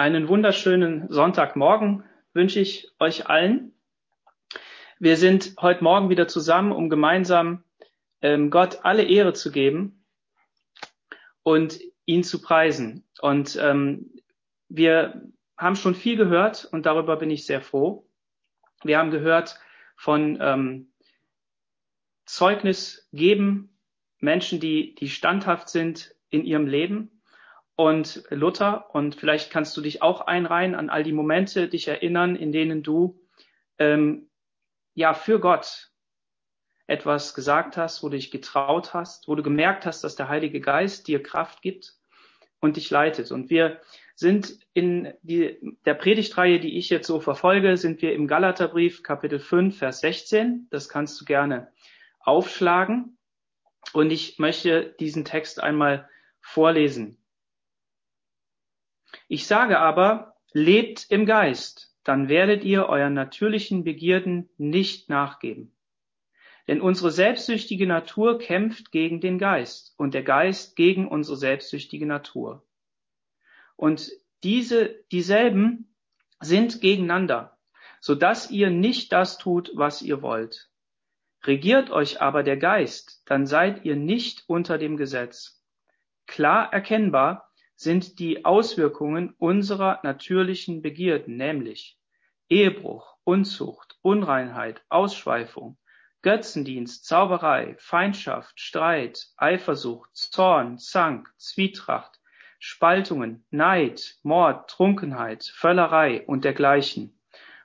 Einen wunderschönen Sonntagmorgen wünsche ich euch allen. Wir sind heute Morgen wieder zusammen, um gemeinsam ähm, Gott alle Ehre zu geben und ihn zu preisen. Und ähm, wir haben schon viel gehört und darüber bin ich sehr froh. Wir haben gehört von ähm, Zeugnis geben, Menschen, die, die standhaft sind in ihrem Leben und Luther. Und vielleicht kannst du dich auch einreihen an all die Momente, dich erinnern, in denen du ähm, ja für Gott etwas gesagt hast, wo du dich getraut hast, wo du gemerkt hast, dass der Heilige Geist dir Kraft gibt und dich leitet. Und wir sind in die, der Predigtreihe, die ich jetzt so verfolge, sind wir im Galaterbrief Kapitel 5, Vers 16. Das kannst du gerne aufschlagen. Und ich möchte diesen Text einmal vorlesen. Ich sage aber, lebt im Geist, dann werdet ihr euren natürlichen Begierden nicht nachgeben. Denn unsere selbstsüchtige Natur kämpft gegen den Geist und der Geist gegen unsere selbstsüchtige Natur. Und diese, dieselben sind gegeneinander, so dass ihr nicht das tut, was ihr wollt. Regiert euch aber der Geist, dann seid ihr nicht unter dem Gesetz. Klar erkennbar sind die Auswirkungen unserer natürlichen Begierden, nämlich Ehebruch, Unzucht, Unreinheit, Ausschweifung, Götzendienst, Zauberei, Feindschaft, Streit, Eifersucht, Zorn, Zank, Zwietracht, Spaltungen, Neid, Mord, Trunkenheit, Völlerei und dergleichen,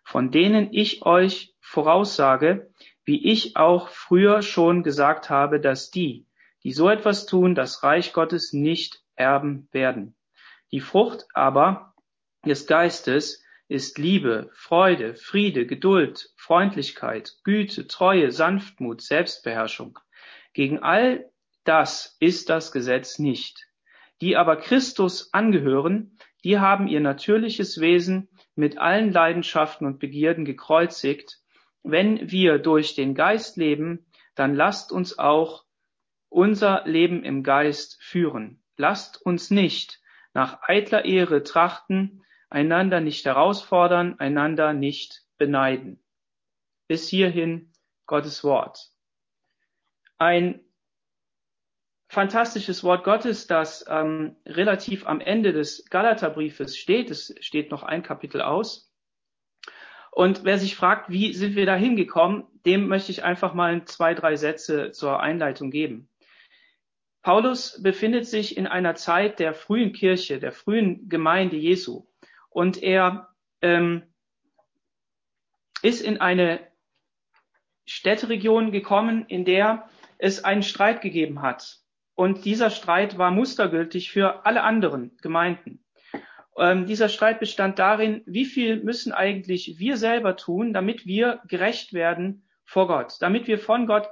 von denen ich euch voraussage, wie ich auch früher schon gesagt habe, dass die, die so etwas tun, das Reich Gottes nicht erben werden. Die Frucht aber des Geistes ist Liebe, Freude, Friede, Geduld, Freundlichkeit, Güte, Treue, Sanftmut, Selbstbeherrschung. Gegen all das ist das Gesetz nicht. Die aber Christus angehören, die haben ihr natürliches Wesen mit allen Leidenschaften und Begierden gekreuzigt. Wenn wir durch den Geist leben, dann lasst uns auch unser Leben im Geist führen. Lasst uns nicht nach eitler Ehre trachten, einander nicht herausfordern, einander nicht beneiden. Bis hierhin Gottes Wort. Ein fantastisches Wort Gottes, das ähm, relativ am Ende des Galaterbriefes steht. Es steht noch ein Kapitel aus. Und wer sich fragt, wie sind wir da hingekommen, dem möchte ich einfach mal zwei, drei Sätze zur Einleitung geben. Paulus befindet sich in einer Zeit der frühen Kirche, der frühen Gemeinde Jesu. Und er ähm, ist in eine Städteregion gekommen, in der es einen Streit gegeben hat. Und dieser Streit war mustergültig für alle anderen Gemeinden. Ähm, dieser Streit bestand darin, wie viel müssen eigentlich wir selber tun, damit wir gerecht werden vor Gott, damit wir von Gott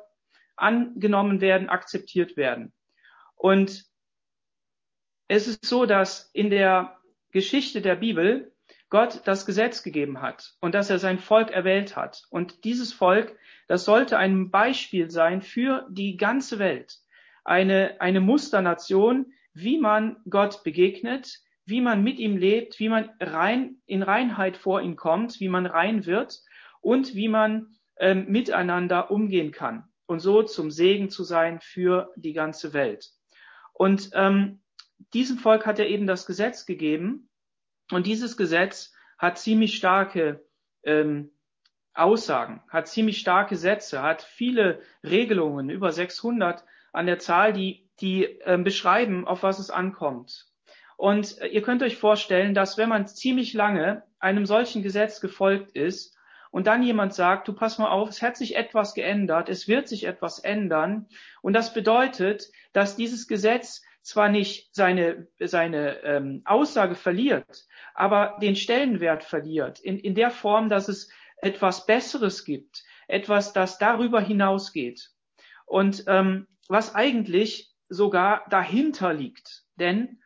angenommen werden, akzeptiert werden. Und es ist so, dass in der Geschichte der Bibel Gott das Gesetz gegeben hat und dass er sein Volk erwählt hat. Und dieses Volk, das sollte ein Beispiel sein für die ganze Welt. Eine, eine Musternation, wie man Gott begegnet, wie man mit ihm lebt, wie man rein, in Reinheit vor ihm kommt, wie man rein wird und wie man ähm, miteinander umgehen kann und so zum Segen zu sein für die ganze Welt. Und ähm, diesem Volk hat er eben das Gesetz gegeben. Und dieses Gesetz hat ziemlich starke ähm, Aussagen, hat ziemlich starke Sätze, hat viele Regelungen, über 600 an der Zahl, die, die ähm, beschreiben, auf was es ankommt. Und äh, ihr könnt euch vorstellen, dass wenn man ziemlich lange einem solchen Gesetz gefolgt ist und dann jemand sagt, du pass mal auf, es hat sich etwas geändert, es wird sich etwas ändern. Und das bedeutet, dass dieses Gesetz zwar nicht seine, seine ähm, Aussage verliert, aber den Stellenwert verliert, in, in der Form, dass es etwas Besseres gibt, etwas, das darüber hinausgeht. Und ähm, was eigentlich sogar dahinter liegt. Denn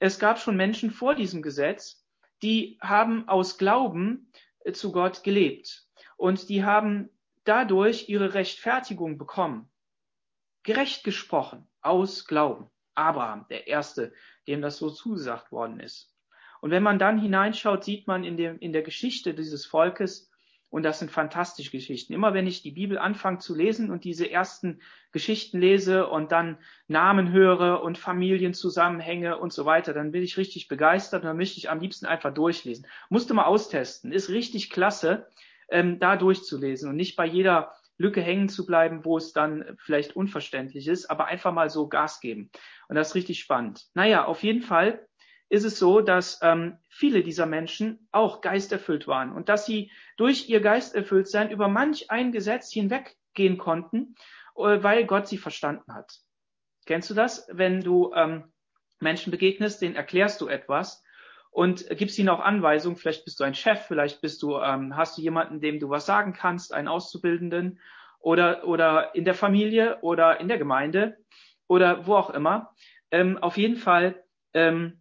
es gab schon Menschen vor diesem Gesetz, die haben aus Glauben zu Gott gelebt. Und die haben dadurch ihre Rechtfertigung bekommen. Gerecht gesprochen aus Glauben. Abraham, der Erste, dem das so zugesagt worden ist. Und wenn man dann hineinschaut, sieht man in, dem, in der Geschichte dieses Volkes, und das sind fantastische Geschichten. Immer wenn ich die Bibel anfange zu lesen und diese ersten Geschichten lese und dann Namen höre und Familienzusammenhänge und so weiter, dann bin ich richtig begeistert und dann möchte ich am liebsten einfach durchlesen. Musste mal austesten. Ist richtig klasse, ähm, da durchzulesen und nicht bei jeder Lücke hängen zu bleiben, wo es dann vielleicht unverständlich ist, aber einfach mal so Gas geben. Und das ist richtig spannend. Naja, auf jeden Fall ist es so, dass ähm, viele dieser Menschen auch geisterfüllt waren und dass sie durch ihr Geisterfülltsein über manch ein Gesetz hinweggehen konnten, äh, weil Gott sie verstanden hat. Kennst du das? Wenn du ähm, Menschen begegnest, denen erklärst du etwas und gibst ihnen auch Anweisungen. Vielleicht bist du ein Chef, vielleicht bist du, ähm, hast du jemanden, dem du was sagen kannst, einen Auszubildenden oder oder in der Familie oder in der Gemeinde oder wo auch immer. Ähm, auf jeden Fall ähm,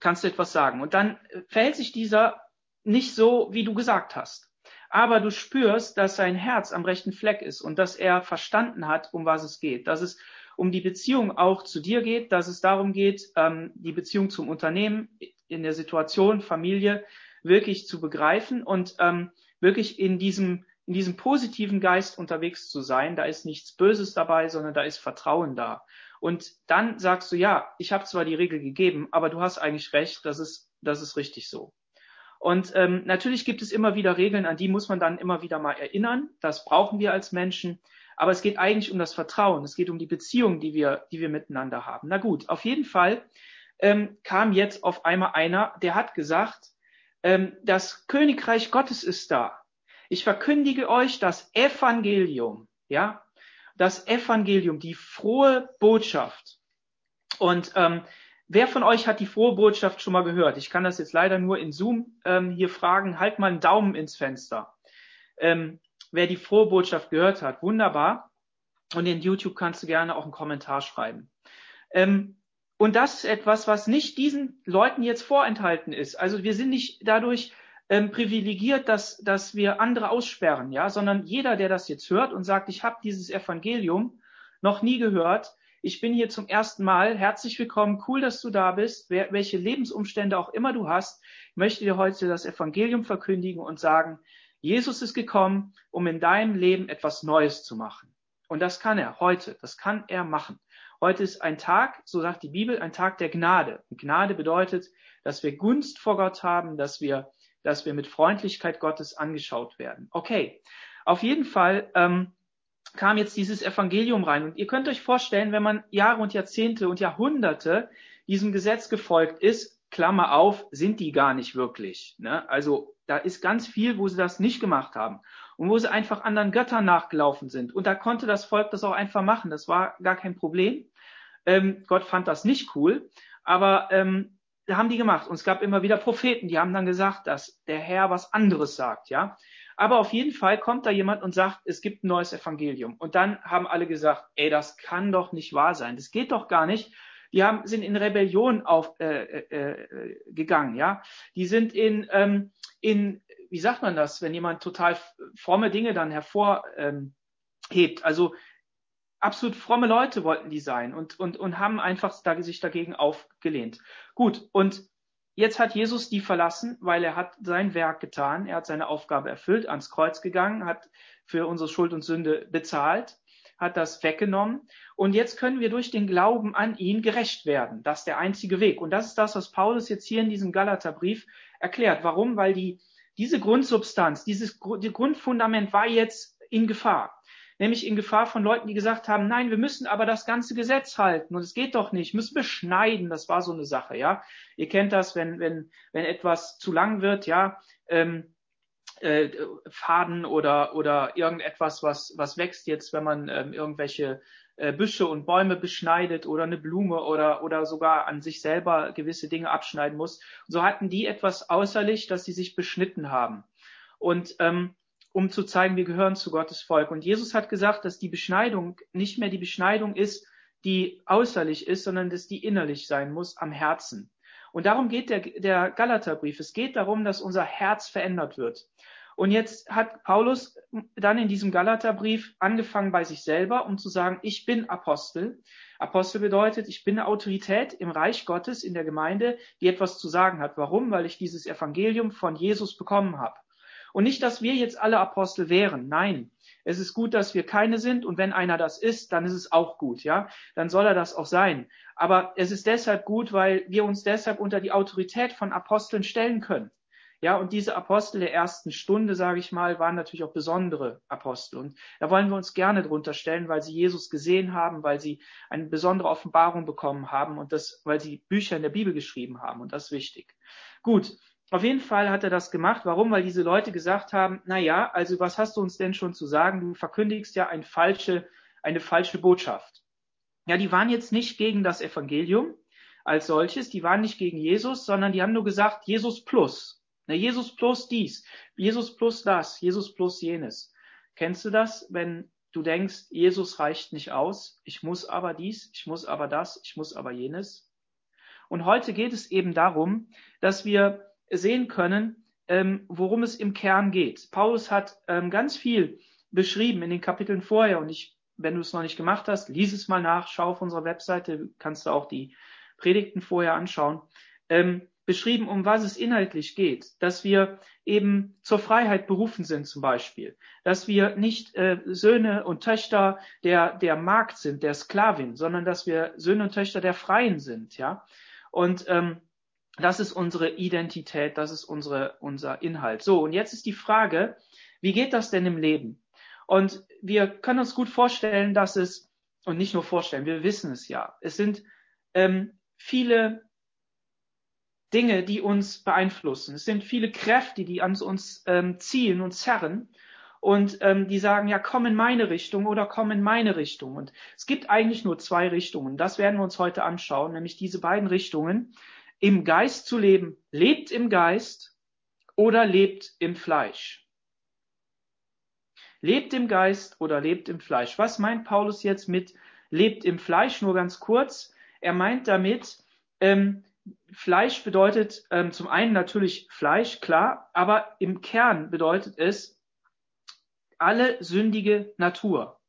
kannst du etwas sagen. Und dann verhält sich dieser nicht so, wie du gesagt hast. Aber du spürst, dass sein Herz am rechten Fleck ist und dass er verstanden hat, um was es geht. Dass es um die Beziehung auch zu dir geht, dass es darum geht, ähm, die Beziehung zum Unternehmen in der Situation, Familie wirklich zu begreifen und ähm, wirklich in diesem, in diesem positiven Geist unterwegs zu sein. Da ist nichts Böses dabei, sondern da ist Vertrauen da. Und dann sagst du, ja, ich habe zwar die Regel gegeben, aber du hast eigentlich recht, das ist, das ist richtig so. Und ähm, natürlich gibt es immer wieder Regeln, an die muss man dann immer wieder mal erinnern. Das brauchen wir als Menschen. Aber es geht eigentlich um das Vertrauen. Es geht um die Beziehung, die wir, die wir miteinander haben. Na gut, auf jeden Fall ähm, kam jetzt auf einmal einer, der hat gesagt, ähm, das Königreich Gottes ist da. Ich verkündige euch das Evangelium. Ja, das Evangelium, die frohe Botschaft. Und ähm, wer von euch hat die frohe Botschaft schon mal gehört? Ich kann das jetzt leider nur in Zoom ähm, hier fragen. Halt mal einen Daumen ins Fenster. Ähm, wer die frohe Botschaft gehört hat, wunderbar. Und in YouTube kannst du gerne auch einen Kommentar schreiben. Ähm, und das ist etwas, was nicht diesen Leuten jetzt vorenthalten ist. Also wir sind nicht dadurch ähm, privilegiert, dass, dass wir andere aussperren, ja, sondern jeder, der das jetzt hört und sagt, ich habe dieses Evangelium noch nie gehört, ich bin hier zum ersten Mal, herzlich willkommen, cool, dass du da bist, wer, welche Lebensumstände auch immer du hast, möchte dir heute das Evangelium verkündigen und sagen, Jesus ist gekommen, um in deinem Leben etwas Neues zu machen. Und das kann er heute, das kann er machen. Heute ist ein Tag, so sagt die Bibel, ein Tag der Gnade. Und Gnade bedeutet, dass wir Gunst vor Gott haben, dass wir dass wir mit Freundlichkeit Gottes angeschaut werden. Okay, auf jeden Fall ähm, kam jetzt dieses Evangelium rein. Und ihr könnt euch vorstellen, wenn man Jahre und Jahrzehnte und Jahrhunderte diesem Gesetz gefolgt ist, Klammer auf, sind die gar nicht wirklich. Ne? Also da ist ganz viel, wo sie das nicht gemacht haben und wo sie einfach anderen Göttern nachgelaufen sind. Und da konnte das Volk das auch einfach machen. Das war gar kein Problem. Ähm, Gott fand das nicht cool. Aber ähm, haben die gemacht. Und es gab immer wieder Propheten, die haben dann gesagt, dass der Herr was anderes sagt, ja. Aber auf jeden Fall kommt da jemand und sagt, es gibt ein neues Evangelium. Und dann haben alle gesagt, ey, das kann doch nicht wahr sein. Das geht doch gar nicht. Die haben, sind in Rebellion auf, äh, äh, äh gegangen, ja. Die sind in, ähm, in, wie sagt man das, wenn jemand total fromme Dinge dann hervorhebt. Ähm, also absolut fromme Leute wollten die sein und, und, und haben einfach sich dagegen aufgelehnt. Gut, und jetzt hat Jesus die verlassen, weil er hat sein Werk getan, er hat seine Aufgabe erfüllt, ans Kreuz gegangen, hat für unsere Schuld und Sünde bezahlt, hat das weggenommen und jetzt können wir durch den Glauben an ihn gerecht werden. Das ist der einzige Weg. Und das ist das, was Paulus jetzt hier in diesem Galaterbrief erklärt. Warum? Weil die, diese Grundsubstanz, dieses die Grundfundament war jetzt in Gefahr nämlich in Gefahr von Leuten, die gesagt haben, nein, wir müssen aber das ganze Gesetz halten und es geht doch nicht, müssen beschneiden, das war so eine Sache, ja. Ihr kennt das, wenn, wenn, wenn etwas zu lang wird, ja, ähm, äh, Faden oder, oder irgendetwas, was, was wächst jetzt, wenn man ähm, irgendwelche äh, Büsche und Bäume beschneidet oder eine Blume oder, oder sogar an sich selber gewisse Dinge abschneiden muss. Und so hatten die etwas außerlich, dass sie sich beschnitten haben. Und ähm, um zu zeigen, wir gehören zu Gottes Volk. Und Jesus hat gesagt, dass die Beschneidung nicht mehr die Beschneidung ist, die äußerlich ist, sondern dass die innerlich sein muss am Herzen. Und darum geht der, der Galaterbrief. Es geht darum, dass unser Herz verändert wird. Und jetzt hat Paulus dann in diesem Galaterbrief angefangen bei sich selber, um zu sagen, ich bin Apostel. Apostel bedeutet, ich bin Autorität im Reich Gottes, in der Gemeinde, die etwas zu sagen hat. Warum? Weil ich dieses Evangelium von Jesus bekommen habe. Und nicht, dass wir jetzt alle Apostel wären. Nein. Es ist gut, dass wir keine sind. Und wenn einer das ist, dann ist es auch gut, ja. Dann soll er das auch sein. Aber es ist deshalb gut, weil wir uns deshalb unter die Autorität von Aposteln stellen können. Ja, und diese Apostel der ersten Stunde, sage ich mal, waren natürlich auch besondere Apostel. Und da wollen wir uns gerne drunter stellen, weil sie Jesus gesehen haben, weil sie eine besondere Offenbarung bekommen haben und das, weil sie Bücher in der Bibel geschrieben haben. Und das ist wichtig. Gut. Auf jeden Fall hat er das gemacht. Warum? Weil diese Leute gesagt haben, na ja, also was hast du uns denn schon zu sagen? Du verkündigst ja eine falsche, eine falsche Botschaft. Ja, die waren jetzt nicht gegen das Evangelium als solches, die waren nicht gegen Jesus, sondern die haben nur gesagt, Jesus plus. Na, Jesus plus dies, Jesus plus das, Jesus plus jenes. Kennst du das, wenn du denkst, Jesus reicht nicht aus, ich muss aber dies, ich muss aber das, ich muss aber jenes? Und heute geht es eben darum, dass wir sehen können, ähm, worum es im Kern geht. Paulus hat ähm, ganz viel beschrieben in den Kapiteln vorher und ich, wenn du es noch nicht gemacht hast, lies es mal nach, schau auf unserer Webseite, kannst du auch die Predigten vorher anschauen. Ähm, beschrieben, um was es inhaltlich geht, dass wir eben zur Freiheit berufen sind zum Beispiel, dass wir nicht äh, Söhne und Töchter der, der Magd sind, der Sklavin, sondern dass wir Söhne und Töchter der Freien sind, ja. Und ähm, das ist unsere Identität, das ist unsere, unser Inhalt. So, und jetzt ist die Frage, wie geht das denn im Leben? Und wir können uns gut vorstellen, dass es, und nicht nur vorstellen, wir wissen es ja, es sind ähm, viele Dinge, die uns beeinflussen. Es sind viele Kräfte, die an uns ähm, ziehen und zerren und ähm, die sagen, ja, komm in meine Richtung oder komm in meine Richtung. Und es gibt eigentlich nur zwei Richtungen. Das werden wir uns heute anschauen, nämlich diese beiden Richtungen. Im Geist zu leben, lebt im Geist oder lebt im Fleisch. Lebt im Geist oder lebt im Fleisch. Was meint Paulus jetzt mit lebt im Fleisch? Nur ganz kurz. Er meint damit, ähm, Fleisch bedeutet ähm, zum einen natürlich Fleisch, klar, aber im Kern bedeutet es alle sündige Natur,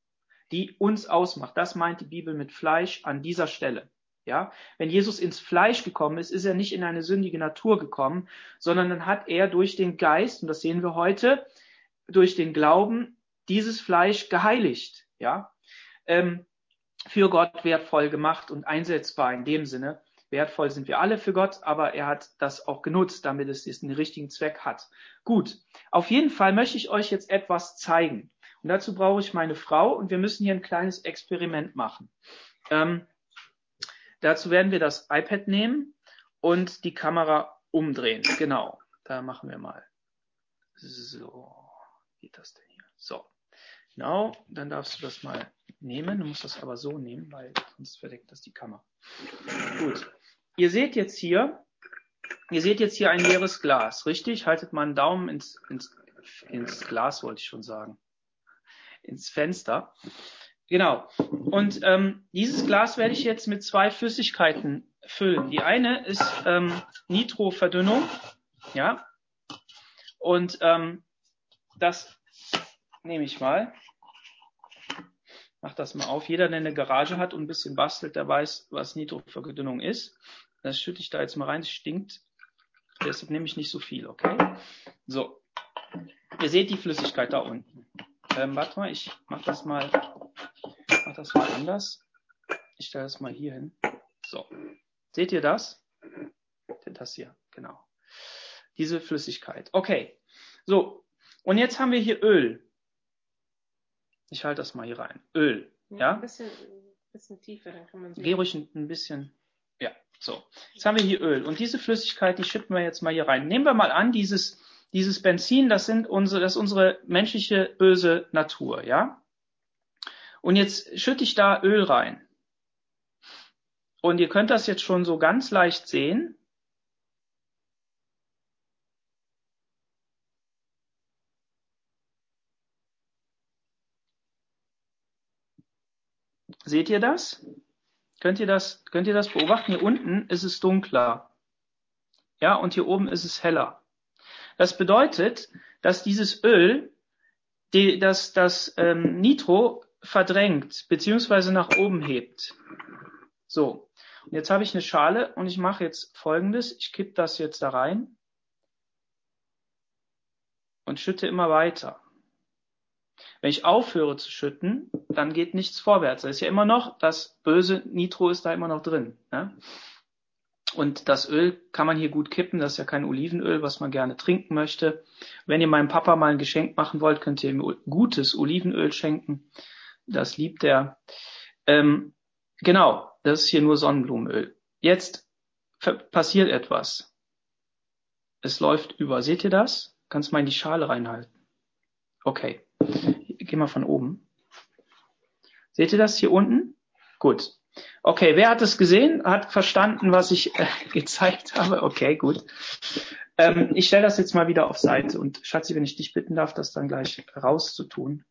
die uns ausmacht. Das meint die Bibel mit Fleisch an dieser Stelle. Ja, wenn Jesus ins Fleisch gekommen ist, ist er nicht in eine sündige Natur gekommen, sondern dann hat er durch den Geist, und das sehen wir heute, durch den Glauben dieses Fleisch geheiligt, ja, ähm, für Gott wertvoll gemacht und einsetzbar in dem Sinne, Wertvoll sind wir alle für Gott, aber er hat das auch genutzt, damit es den richtigen Zweck hat. Gut, auf jeden Fall möchte ich euch jetzt etwas zeigen. Und dazu brauche ich meine Frau und wir müssen hier ein kleines Experiment machen. Ähm, dazu werden wir das iPad nehmen und die Kamera umdrehen. Genau, da machen wir mal. So, geht das denn hier? So, genau, dann darfst du das mal nehmen. Du musst das aber so nehmen, weil sonst verdeckt das die Kamera. Gut, Ihr seht jetzt hier, ihr seht jetzt hier ein leeres Glas, richtig? Haltet mal einen Daumen ins, ins, ins Glas, wollte ich schon sagen. Ins Fenster. Genau. Und ähm, dieses Glas werde ich jetzt mit zwei Flüssigkeiten füllen. Die eine ist ähm, Nitroverdünnung, ja. Und ähm, das nehme ich mal. Mach das mal auf. Jeder, der eine Garage hat und ein bisschen bastelt, der weiß, was Nitroverdünnung ist. Das schütte ich da jetzt mal rein. Es stinkt. Deshalb nehme ich nicht so viel, okay? So. Ihr seht die Flüssigkeit da unten. Ähm, warte mal, ich mach das mal, das mal anders. Ich stelle das mal hier hin. So. Seht ihr das? Das hier, genau. Diese Flüssigkeit. Okay. So. Und jetzt haben wir hier Öl. Ich halte das mal hier rein. Öl. Ja? ja? Ein bisschen, bisschen tiefer, dann kann man sehen. Geh ruhig ein, ein bisschen so, jetzt haben wir hier Öl und diese Flüssigkeit, die schütten wir jetzt mal hier rein. Nehmen wir mal an, dieses, dieses Benzin, das sind unsere, das ist unsere menschliche böse Natur, ja? Und jetzt schütte ich da Öl rein. Und ihr könnt das jetzt schon so ganz leicht sehen. Seht ihr das? Könnt ihr das, könnt ihr das beobachten? Hier unten ist es dunkler. Ja, und hier oben ist es heller. Das bedeutet, dass dieses Öl die, das, das ähm, Nitro verdrängt beziehungsweise nach oben hebt. So, und jetzt habe ich eine Schale und ich mache jetzt folgendes. Ich kippe das jetzt da rein und schütte immer weiter. Wenn ich aufhöre zu schütten, dann geht nichts vorwärts. Da ist ja immer noch, das böse Nitro ist da immer noch drin. Ne? Und das Öl kann man hier gut kippen. Das ist ja kein Olivenöl, was man gerne trinken möchte. Wenn ihr meinem Papa mal ein Geschenk machen wollt, könnt ihr ihm gutes Olivenöl schenken. Das liebt er. Ähm, genau, das ist hier nur Sonnenblumenöl. Jetzt passiert etwas. Es läuft über. Seht ihr das? Kannst mal in die Schale reinhalten. Okay. Geh mal von oben. Seht ihr das hier unten? Gut. Okay, wer hat es gesehen? Hat verstanden, was ich äh, gezeigt habe? Okay, gut. Ähm, ich stelle das jetzt mal wieder auf Seite und Schatzi, wenn ich dich bitten darf, das dann gleich rauszutun,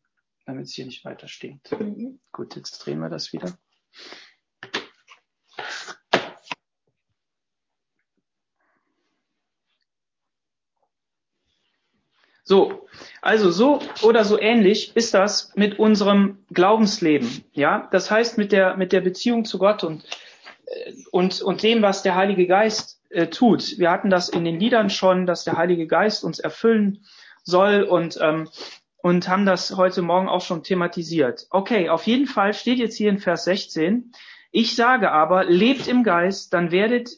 damit es hier nicht weiter steht. Mhm. Gut, jetzt drehen wir das wieder. So, also so oder so ähnlich ist das mit unserem Glaubensleben. Ja, das heißt mit der mit der Beziehung zu Gott und äh, und und dem, was der Heilige Geist äh, tut. Wir hatten das in den Liedern schon, dass der Heilige Geist uns erfüllen soll und ähm, und haben das heute Morgen auch schon thematisiert. Okay, auf jeden Fall steht jetzt hier in Vers 16. Ich sage aber, lebt im Geist, dann werdet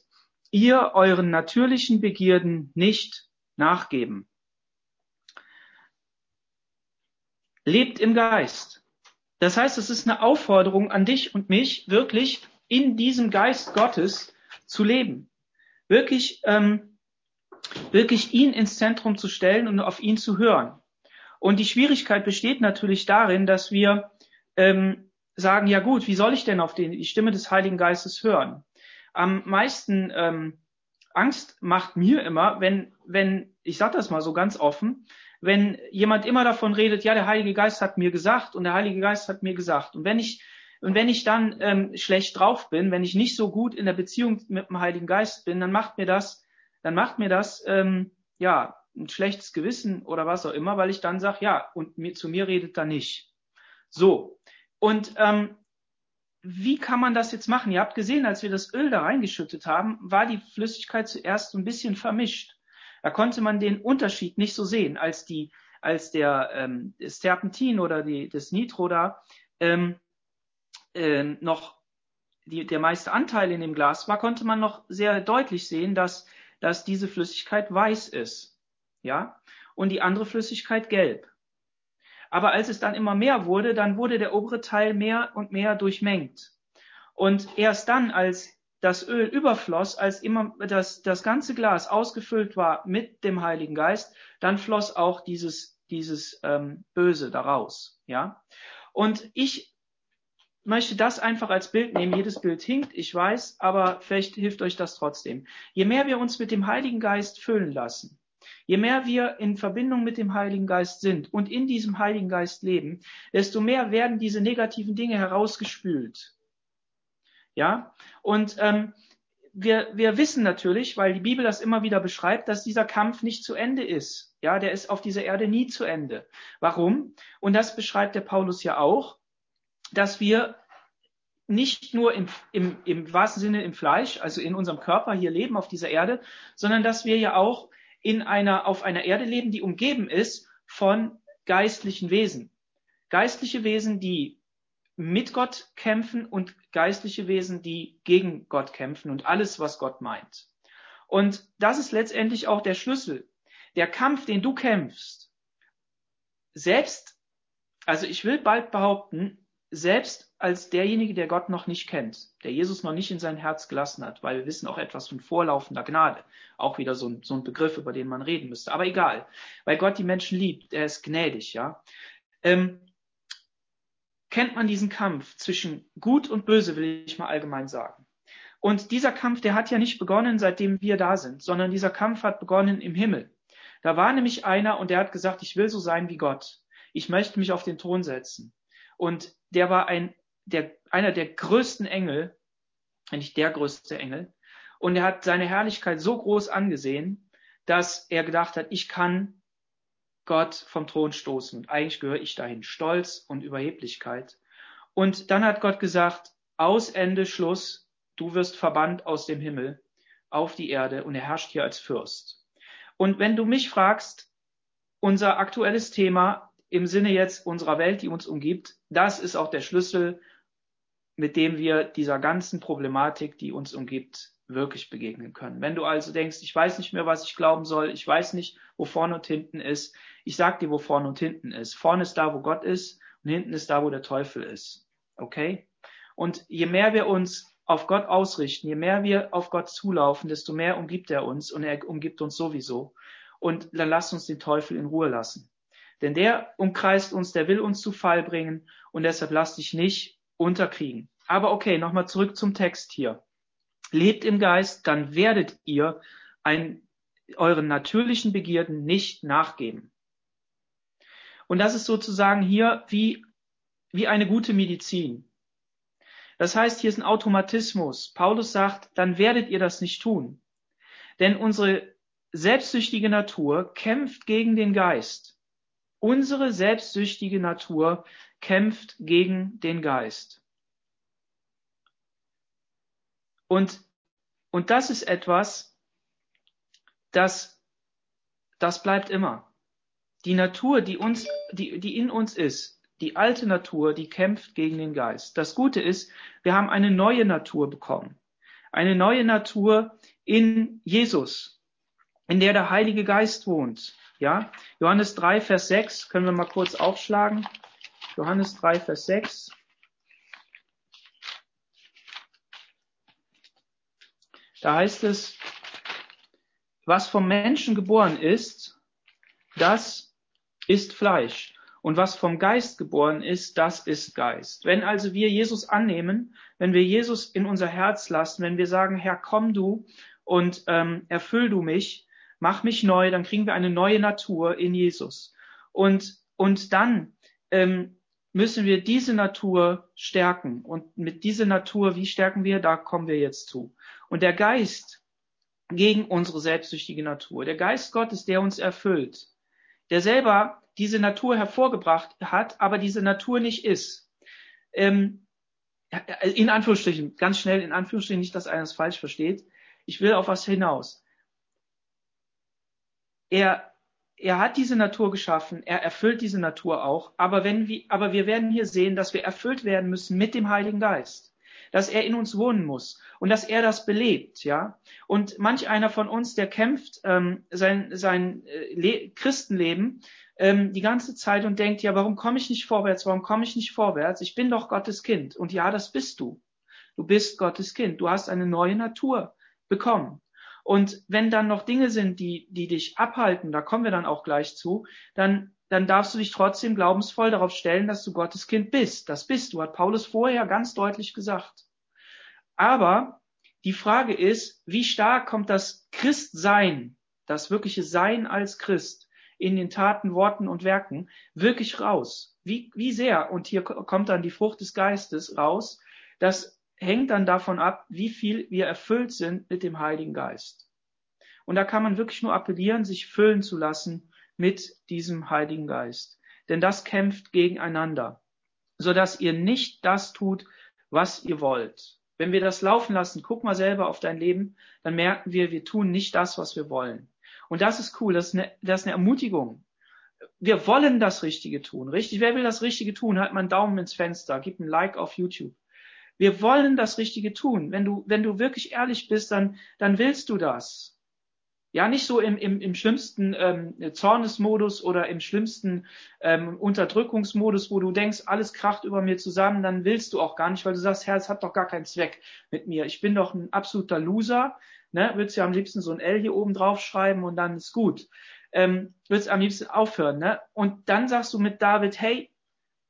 ihr euren natürlichen Begierden nicht nachgeben. lebt im Geist. Das heißt, es ist eine Aufforderung an dich und mich, wirklich in diesem Geist Gottes zu leben. Wirklich, ähm, wirklich ihn ins Zentrum zu stellen und auf ihn zu hören. Und die Schwierigkeit besteht natürlich darin, dass wir ähm, sagen, ja gut, wie soll ich denn auf den, die Stimme des Heiligen Geistes hören? Am meisten ähm, Angst macht mir immer, wenn, wenn, ich sage das mal so ganz offen, wenn jemand immer davon redet, ja, der Heilige Geist hat mir gesagt und der Heilige Geist hat mir gesagt. Und wenn ich und wenn ich dann ähm, schlecht drauf bin, wenn ich nicht so gut in der Beziehung mit dem Heiligen Geist bin, dann macht mir das, dann macht mir das ähm, ja ein schlechtes Gewissen oder was auch immer, weil ich dann sage, ja, und mir, zu mir redet er nicht. So. Und ähm, wie kann man das jetzt machen? Ihr habt gesehen, als wir das Öl da reingeschüttet haben, war die Flüssigkeit zuerst so ein bisschen vermischt. Da konnte man den Unterschied nicht so sehen, als die, als der ähm, das Terpentin oder die, das Nitro da ähm, äh, noch die, der meiste Anteil in dem Glas war, konnte man noch sehr deutlich sehen, dass, dass diese Flüssigkeit weiß ist. Ja, und die andere Flüssigkeit gelb. Aber als es dann immer mehr wurde, dann wurde der obere Teil mehr und mehr durchmengt. Und erst dann, als das Öl überfloss, als immer das, das ganze Glas ausgefüllt war mit dem Heiligen Geist, dann floss auch dieses, dieses ähm, Böse daraus. Ja? Und ich möchte das einfach als Bild nehmen. Jedes Bild hinkt, ich weiß, aber vielleicht hilft euch das trotzdem. Je mehr wir uns mit dem Heiligen Geist füllen lassen, je mehr wir in Verbindung mit dem Heiligen Geist sind und in diesem Heiligen Geist leben, desto mehr werden diese negativen Dinge herausgespült. Ja, und ähm, wir, wir wissen natürlich, weil die Bibel das immer wieder beschreibt, dass dieser Kampf nicht zu Ende ist. Ja, der ist auf dieser Erde nie zu Ende. Warum? Und das beschreibt der Paulus ja auch, dass wir nicht nur im, im, im wahrsten Sinne im Fleisch, also in unserem Körper hier leben auf dieser Erde, sondern dass wir ja auch in einer, auf einer Erde leben, die umgeben ist von geistlichen Wesen. Geistliche Wesen, die mit Gott kämpfen und geistliche Wesen, die gegen Gott kämpfen und alles, was Gott meint. Und das ist letztendlich auch der Schlüssel. Der Kampf, den du kämpfst, selbst, also ich will bald behaupten, selbst als derjenige, der Gott noch nicht kennt, der Jesus noch nicht in sein Herz gelassen hat, weil wir wissen auch etwas von vorlaufender Gnade, auch wieder so ein, so ein Begriff, über den man reden müsste. Aber egal, weil Gott die Menschen liebt, er ist gnädig, ja. Ähm, kennt man diesen Kampf zwischen Gut und Böse, will ich mal allgemein sagen. Und dieser Kampf, der hat ja nicht begonnen, seitdem wir da sind, sondern dieser Kampf hat begonnen im Himmel. Da war nämlich einer und der hat gesagt, ich will so sein wie Gott. Ich möchte mich auf den Thron setzen. Und der war ein, der, einer der größten Engel, nicht der größte Engel. Und er hat seine Herrlichkeit so groß angesehen, dass er gedacht hat, ich kann Gott vom Thron stoßen und eigentlich gehöre ich dahin. Stolz und Überheblichkeit. Und dann hat Gott gesagt, aus Ende Schluss, du wirst verbannt aus dem Himmel auf die Erde und er herrscht hier als Fürst. Und wenn du mich fragst, unser aktuelles Thema im Sinne jetzt unserer Welt, die uns umgibt, das ist auch der Schlüssel, mit dem wir dieser ganzen Problematik, die uns umgibt, wirklich begegnen können. Wenn du also denkst, ich weiß nicht mehr, was ich glauben soll, ich weiß nicht, wo vorne und hinten ist, ich sag dir, wo vorne und hinten ist. Vorne ist da, wo Gott ist und hinten ist da, wo der Teufel ist. Okay? Und je mehr wir uns auf Gott ausrichten, je mehr wir auf Gott zulaufen, desto mehr umgibt er uns und er umgibt uns sowieso. Und dann lasst uns den Teufel in Ruhe lassen. Denn der umkreist uns, der will uns zu Fall bringen und deshalb lasst dich nicht unterkriegen. Aber okay, nochmal zurück zum Text hier. Lebt im Geist, dann werdet ihr ein, euren natürlichen Begierden nicht nachgeben. Und das ist sozusagen hier wie, wie eine gute Medizin. Das heißt, hier ist ein Automatismus. Paulus sagt, dann werdet ihr das nicht tun. Denn unsere selbstsüchtige Natur kämpft gegen den Geist. Unsere selbstsüchtige Natur kämpft gegen den Geist. Und, und das ist etwas, das, das bleibt immer. Die Natur, die uns, die, die in uns ist, die alte Natur, die kämpft gegen den Geist. Das Gute ist, wir haben eine neue Natur bekommen. Eine neue Natur in Jesus, in der der Heilige Geist wohnt. Ja, Johannes 3, Vers 6, können wir mal kurz aufschlagen. Johannes 3, Vers 6. Da heißt es, was vom Menschen geboren ist, das ist Fleisch. Und was vom Geist geboren ist, das ist Geist. Wenn also wir Jesus annehmen, wenn wir Jesus in unser Herz lassen, wenn wir sagen, Herr, komm du und ähm, erfüll du mich, mach mich neu, dann kriegen wir eine neue Natur in Jesus. Und, und dann ähm, müssen wir diese Natur stärken. Und mit dieser Natur, wie stärken wir? Da kommen wir jetzt zu. Und der Geist gegen unsere selbstsüchtige Natur, der Geist Gottes, der uns erfüllt, der selber diese Natur hervorgebracht hat, aber diese Natur nicht ist. Ähm, in Anführungsstrichen, ganz schnell in Anführungsstrichen, nicht, dass einer es falsch versteht. Ich will auf was hinaus. Er, er hat diese Natur geschaffen, er erfüllt diese Natur auch, aber wenn wir, aber wir werden hier sehen, dass wir erfüllt werden müssen mit dem Heiligen Geist dass er in uns wohnen muss und dass er das belebt, ja. Und manch einer von uns, der kämpft ähm, sein, sein äh, Christenleben ähm, die ganze Zeit und denkt, ja, warum komme ich nicht vorwärts? Warum komme ich nicht vorwärts? Ich bin doch Gottes Kind. Und ja, das bist du. Du bist Gottes Kind. Du hast eine neue Natur bekommen. Und wenn dann noch Dinge sind, die, die dich abhalten, da kommen wir dann auch gleich zu, dann, dann darfst du dich trotzdem glaubensvoll darauf stellen, dass du Gottes Kind bist. Das bist du, hat Paulus vorher ganz deutlich gesagt. Aber die Frage ist, wie stark kommt das Christsein, das wirkliche Sein als Christ, in den Taten, Worten und Werken wirklich raus. Wie, wie sehr, und hier kommt dann die Frucht des Geistes raus, das hängt dann davon ab, wie viel wir erfüllt sind mit dem Heiligen Geist. Und da kann man wirklich nur appellieren, sich füllen zu lassen mit diesem Heiligen Geist. Denn das kämpft gegeneinander, sodass ihr nicht das tut, was ihr wollt. Wenn wir das laufen lassen, guck mal selber auf dein Leben, dann merken wir, wir tun nicht das, was wir wollen. Und das ist cool, das ist eine, das ist eine Ermutigung. Wir wollen das Richtige tun. Richtig, wer will das Richtige tun? Halt mal einen Daumen ins Fenster, gib ein Like auf YouTube. Wir wollen das Richtige tun. Wenn du, wenn du wirklich ehrlich bist, dann, dann willst du das. Ja, nicht so im, im, im schlimmsten ähm, Zornesmodus oder im schlimmsten ähm, Unterdrückungsmodus, wo du denkst, alles kracht über mir zusammen, dann willst du auch gar nicht, weil du sagst, Herr, es hat doch gar keinen Zweck mit mir. Ich bin doch ein absoluter Loser ne, würdest ja am liebsten so ein L hier oben drauf schreiben und dann ist gut. Ähm, würdest am liebsten aufhören, ne? Und dann sagst du mit David, hey,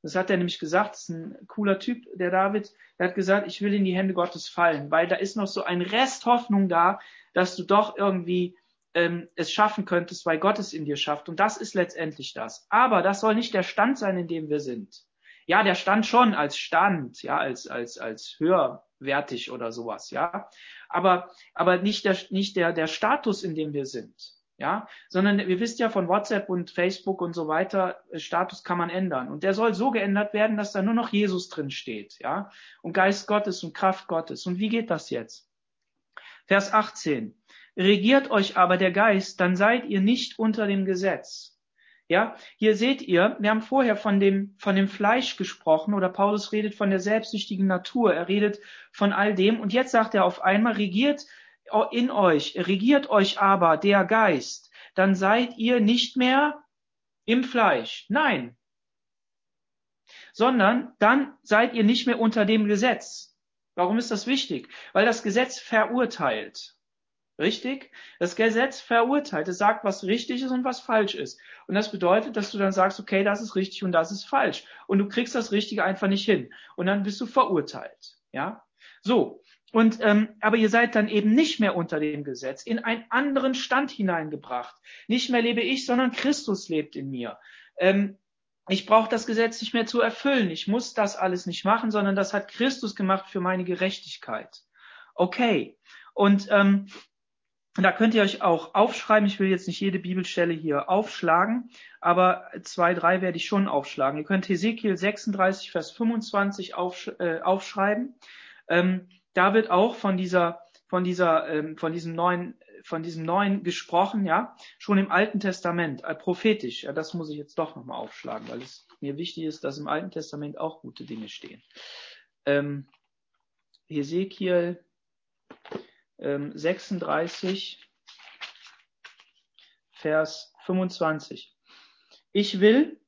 das hat er nämlich gesagt, das ist ein cooler Typ, der David, der hat gesagt, ich will in die Hände Gottes fallen, weil da ist noch so ein Rest Hoffnung da, dass du doch irgendwie ähm, es schaffen könntest, weil Gott es in dir schafft. Und das ist letztendlich das. Aber das soll nicht der Stand sein, in dem wir sind. Ja, der Stand schon als Stand, ja, als, als, als höherwertig oder sowas, ja aber, aber nicht, der, nicht der, der Status, in dem wir sind. Ja, sondern ihr wisst ja von WhatsApp und Facebook und so weiter, äh, Status kann man ändern. Und der soll so geändert werden, dass da nur noch Jesus drin steht, ja, und Geist Gottes und Kraft Gottes. Und wie geht das jetzt? Vers 18. Regiert euch aber der Geist, dann seid ihr nicht unter dem Gesetz. Ja, hier seht ihr, wir haben vorher von dem, von dem Fleisch gesprochen oder Paulus redet von der selbstsüchtigen Natur. Er redet von all dem und jetzt sagt er auf einmal, regiert in euch, regiert euch aber der Geist, dann seid ihr nicht mehr im Fleisch. Nein. Sondern dann seid ihr nicht mehr unter dem Gesetz. Warum ist das wichtig? Weil das Gesetz verurteilt. Richtig? Das Gesetz verurteilt. Es sagt, was richtig ist und was falsch ist. Und das bedeutet, dass du dann sagst, okay, das ist richtig und das ist falsch. Und du kriegst das Richtige einfach nicht hin. Und dann bist du verurteilt. Ja? So. Und ähm, aber ihr seid dann eben nicht mehr unter dem Gesetz, in einen anderen Stand hineingebracht. Nicht mehr lebe ich, sondern Christus lebt in mir. Ähm, ich brauche das Gesetz nicht mehr zu erfüllen. Ich muss das alles nicht machen, sondern das hat Christus gemacht für meine Gerechtigkeit. Okay. Und ähm, da könnt ihr euch auch aufschreiben. Ich will jetzt nicht jede Bibelstelle hier aufschlagen, aber zwei, drei werde ich schon aufschlagen. Ihr könnt Hesekiel 36, Vers 25 aufsch äh, aufschreiben. Ähm, da wird auch von dieser, von dieser, ähm, von diesem neuen, von diesem neuen gesprochen, ja, schon im Alten Testament, äh, prophetisch. Ja, das muss ich jetzt doch nochmal aufschlagen, weil es mir wichtig ist, dass im Alten Testament auch gute Dinge stehen. Ähm, Hesekiel ähm, 36, Vers 25. Ich will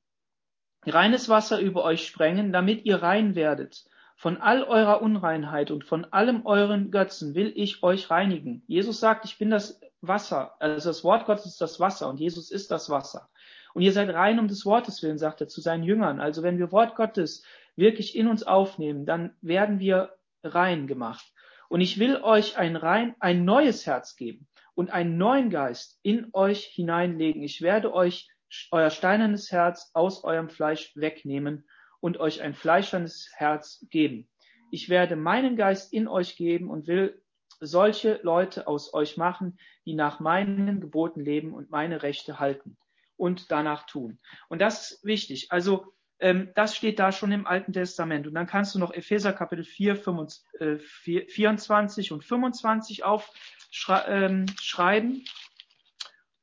reines Wasser über euch sprengen, damit ihr rein werdet. Von all eurer Unreinheit und von allem euren Götzen will ich euch reinigen. Jesus sagt, ich bin das Wasser. Also das Wort Gottes ist das Wasser und Jesus ist das Wasser. Und ihr seid rein um des Wortes willen, sagt er zu seinen Jüngern. Also wenn wir Wort Gottes wirklich in uns aufnehmen, dann werden wir rein gemacht. Und ich will euch ein rein, ein neues Herz geben und einen neuen Geist in euch hineinlegen. Ich werde euch euer steinernes Herz aus eurem Fleisch wegnehmen und euch ein fleischernes Herz geben. Ich werde meinen Geist in euch geben und will solche Leute aus euch machen, die nach meinen Geboten leben und meine Rechte halten und danach tun. Und das ist wichtig. Also ähm, das steht da schon im Alten Testament. Und dann kannst du noch Epheser Kapitel 4, 25, 24 und 25 aufschreiben. Ähm,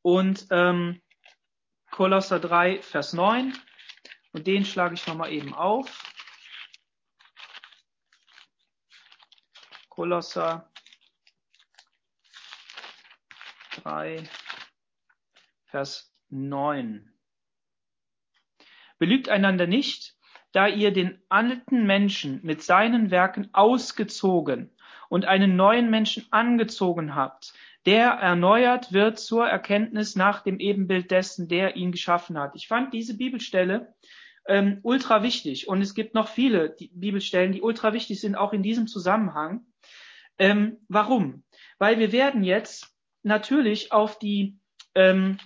und ähm, Kolosser 3, Vers 9 und den schlage ich nochmal eben auf. Kolosser 3, Vers 9. Belügt einander nicht, da ihr den alten Menschen mit seinen Werken ausgezogen und einen neuen Menschen angezogen habt, der erneuert wird zur Erkenntnis nach dem Ebenbild dessen, der ihn geschaffen hat. Ich fand diese Bibelstelle ähm, ultra wichtig. Und es gibt noch viele Bibelstellen, die ultra wichtig sind, auch in diesem Zusammenhang. Ähm, warum? Weil wir werden jetzt natürlich auf die ähm,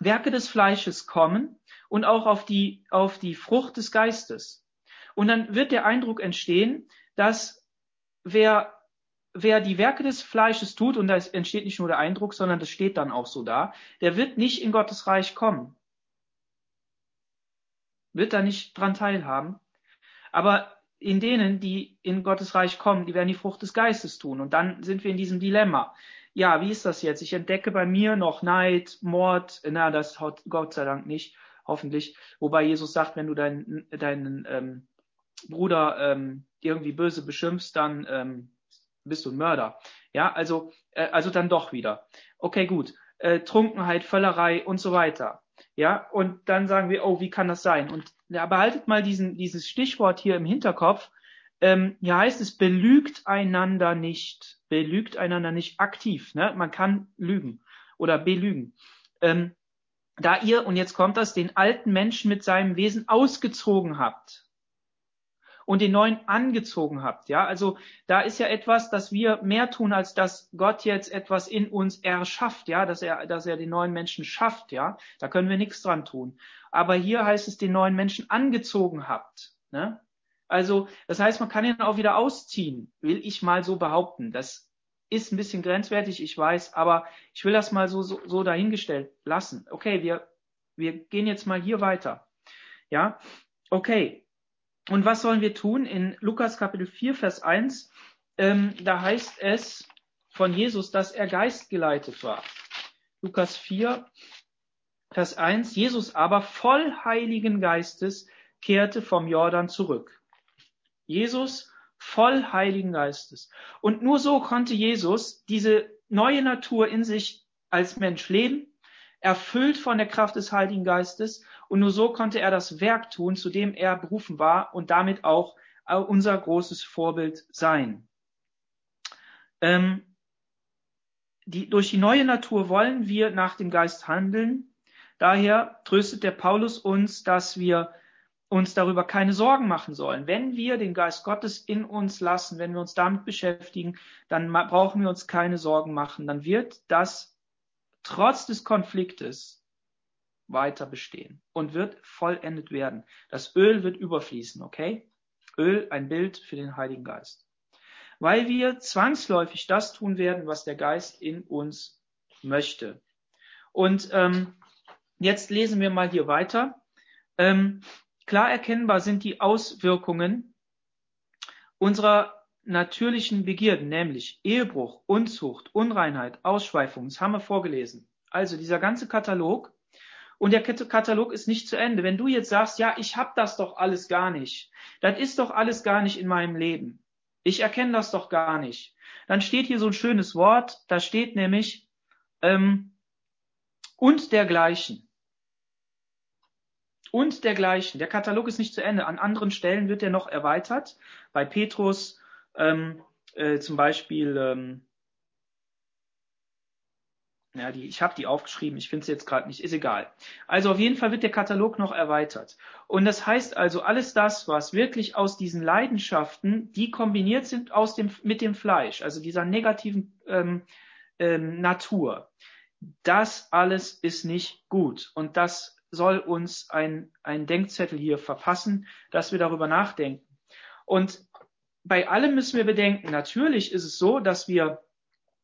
Werke des Fleisches kommen und auch auf die, auf die Frucht des Geistes. Und dann wird der Eindruck entstehen, dass wer, wer die Werke des Fleisches tut, und da entsteht nicht nur der Eindruck, sondern das steht dann auch so da, der wird nicht in Gottes Reich kommen wird da nicht dran teilhaben. Aber in denen, die in Gottes Reich kommen, die werden die Frucht des Geistes tun. Und dann sind wir in diesem Dilemma. Ja, wie ist das jetzt? Ich entdecke bei mir noch Neid, Mord, na, das haut Gott sei Dank nicht, hoffentlich. Wobei Jesus sagt, wenn du deinen, deinen ähm, Bruder ähm, irgendwie böse beschimpfst, dann ähm, bist du ein Mörder. Ja, also, äh, also dann doch wieder. Okay, gut. Äh, Trunkenheit, Völlerei und so weiter. Ja, und dann sagen wir, oh, wie kann das sein? Und ja, behaltet mal diesen, dieses Stichwort hier im Hinterkopf. Ähm, hier heißt es, belügt einander nicht. Belügt einander nicht aktiv. Ne? Man kann lügen oder belügen. Ähm, da ihr, und jetzt kommt das, den alten Menschen mit seinem Wesen ausgezogen habt und den neuen angezogen habt. Ja, also da ist ja etwas, dass wir mehr tun, als dass Gott jetzt etwas in uns erschafft. Ja, dass er, dass er den neuen Menschen schafft. Ja, da können wir nichts dran tun. Aber hier heißt es, den neuen Menschen angezogen habt. Ne? Also, das heißt, man kann ihn auch wieder ausziehen, will ich mal so behaupten. Das ist ein bisschen grenzwertig, ich weiß, aber ich will das mal so, so, so dahingestellt lassen. Okay, wir, wir gehen jetzt mal hier weiter. Ja, okay. Und was sollen wir tun? In Lukas Kapitel 4, Vers 1, ähm, da heißt es von Jesus, dass er geistgeleitet war. Lukas 4, Vers 1, Jesus aber voll Heiligen Geistes kehrte vom Jordan zurück. Jesus voll Heiligen Geistes. Und nur so konnte Jesus diese neue Natur in sich als Mensch leben, erfüllt von der Kraft des Heiligen Geistes. Und nur so konnte er das Werk tun, zu dem er berufen war und damit auch unser großes Vorbild sein. Ähm, die, durch die neue Natur wollen wir nach dem Geist handeln. Daher tröstet der Paulus uns, dass wir uns darüber keine Sorgen machen sollen. Wenn wir den Geist Gottes in uns lassen, wenn wir uns damit beschäftigen, dann brauchen wir uns keine Sorgen machen. Dann wird das trotz des Konfliktes weiter bestehen und wird vollendet werden. Das Öl wird überfließen, okay? Öl, ein Bild für den Heiligen Geist. Weil wir zwangsläufig das tun werden, was der Geist in uns möchte. Und ähm, jetzt lesen wir mal hier weiter. Ähm, Klar erkennbar sind die Auswirkungen unserer natürlichen Begierden, nämlich Ehebruch, Unzucht, Unreinheit, Ausschweifung. Das haben wir vorgelesen. Also dieser ganze Katalog. Und der Katalog ist nicht zu Ende. Wenn du jetzt sagst, ja, ich habe das doch alles gar nicht, das ist doch alles gar nicht in meinem Leben. Ich erkenne das doch gar nicht. Dann steht hier so ein schönes Wort, da steht nämlich ähm, und dergleichen und dergleichen. Der Katalog ist nicht zu Ende. An anderen Stellen wird er noch erweitert. Bei Petrus ähm, äh, zum Beispiel, ähm, ja, die, ich habe die aufgeschrieben, ich finde es jetzt gerade nicht, ist egal. Also auf jeden Fall wird der Katalog noch erweitert. Und das heißt also, alles das, was wirklich aus diesen Leidenschaften, die kombiniert sind aus dem, mit dem Fleisch, also dieser negativen ähm, ähm, Natur, das alles ist nicht gut. Und das soll uns ein, ein Denkzettel hier verfassen, dass wir darüber nachdenken. Und bei allem müssen wir bedenken, natürlich ist es so, dass wir,